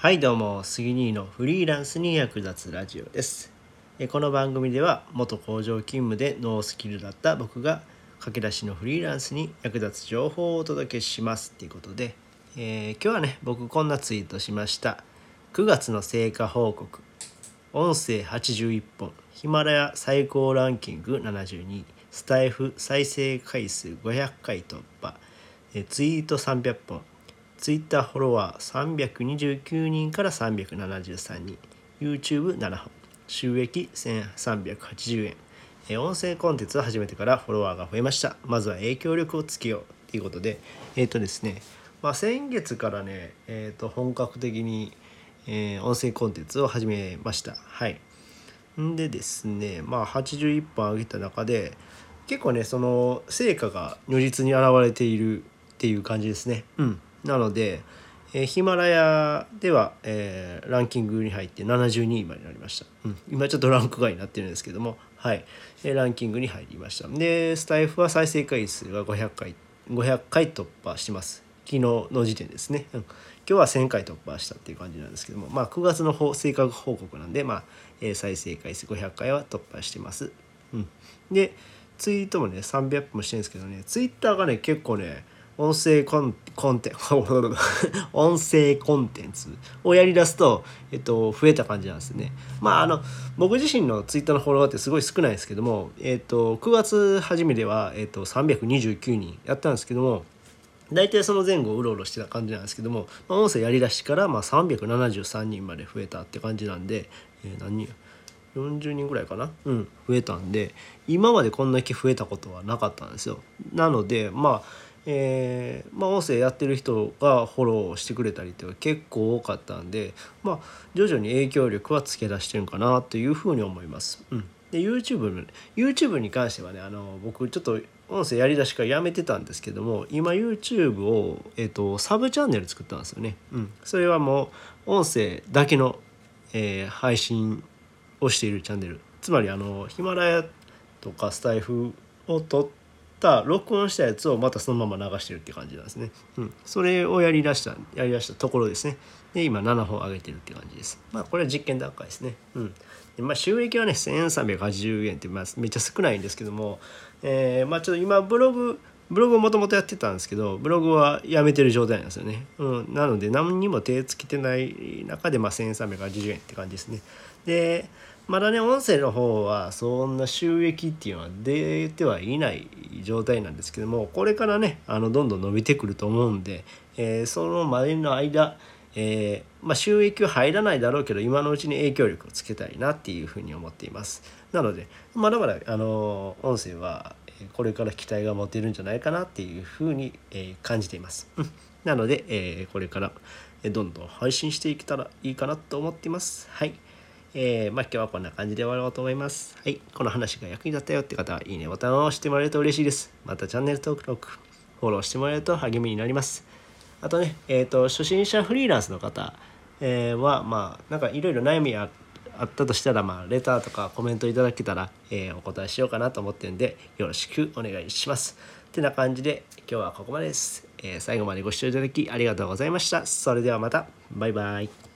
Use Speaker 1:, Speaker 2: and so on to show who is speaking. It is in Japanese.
Speaker 1: はいどうも杉兄のフリーランスに役立つラジオです。この番組では元工場勤務でノースキルだった僕が駆け出しのフリーランスに役立つ情報をお届けしますっていうことで、えー、今日はね僕こんなツイートしました。9月の成果報告。音声81本。ヒマラヤ最高ランキング72スタイフ再生回数500回突破。えツイート300本。ツイッターフォロワー329人から373人 YouTube7 本収益1380円音声コンテンツを始めてからフォロワーが増えました。まずは影響力をつけようということで。えっ、ー、とですね。まあ先月からねえ、ー、と本格的に、えー、音声コンテンツを始めました。はい。んでですねまあ81本上げた中で結構ねその成果が如実に現れているっていう感じですね。うん。なので、えー、ヒマラヤでは、えー、ランキングに入って72位までなりました、うん、今ちょっとランク外になってるんですけども。はい、えー、ランキングに入りました。でスタイフは再生回数が500回500回突破します。昨日の時点ですね、うん、今日は1000回突破したっていう感じなんですけども。まあ9月の成果報告なんでまあ、えー、再生回数500回は突破してます、うん、でツイートもね300もしてるんですけどね。ツイッターがね結構ね音声コンコンテン 音声コンテンツをやりだすと、えっと、増えた感じなんですね。まああの僕自身のツイッターのフォロワーってすごい少ないですけども、えっと、9月初めでは、えっと、329人やったんですけども大体その前後うろうろしてた感じなんですけども、まあ、音声やりだしから、まあ、373人まで増えたって感じなんで、えー、何人40人ぐらいかな？うん増えたんで今までこんだけ増えたことはなかったんですよ。なのでまあえー、まあ、音声やってる人がフォローしてくれたりっていうのは結構多かったんで、まあ、徐々に影響力はつけ出してるんかなというふうに思います。うん、で YouTube, YouTube に関してはねあの僕ちょっと音声やりだしからやめてたんですけども今 YouTube を、えーと、サブチャンネル作ったんですよね。うん、それはもう音声だけの、えー、配信をしているチャンネルつまりあのヒマラヤとかスタイフを撮った録音したやつをまたそのまま流してるって感じなんですね。うん、それをやりだしたやりだしたところですね。で今7本上げてるって感じです。まあこれは実験段階ですね。うん。でまあ収益はね1380円ってまあめっちゃ少ないんですけども、えー、まあちょっと今ブログブログをもともとやってたんですけどブログはやめてる状態なんですよね。うん、なので何にも手つけてない中でまあ1380円って感じですね。でまだね音声の方はそんな収益っていうのは出てはいない状態なんですけどもこれからねあのどんどん伸びてくると思うんで、えー、そのまでの間、えー、まあ、収益は入らないだろうけど今のうちに影響力をつけたいなっていうふうに思っています。なのでまだまだあの音声はこれから期待が持てるんじゃないかなっていうふうに、え感じています。なので、えこれからどんどん配信していけたらいいかなと思っています。はい。えー、まあ今日はこんな感じで終わろうと思います。はい。この話が役に立ったよって方は、いいねボタンを押してもらえると嬉しいです。またチャンネル登録、フォローしてもらえると励みになります。あとね、えっ、ー、と、初心者フリーランスの方、えー、は、まあ、なんかいろいろ悩みああったとしたら、まあ、レターとかコメントいただけたら、え、お答えしようかなと思ってるんで、よろしくお願いします。ってな感じで、今日はここまでです。え、最後までご視聴いただきありがとうございました。それではまた。バイバイ。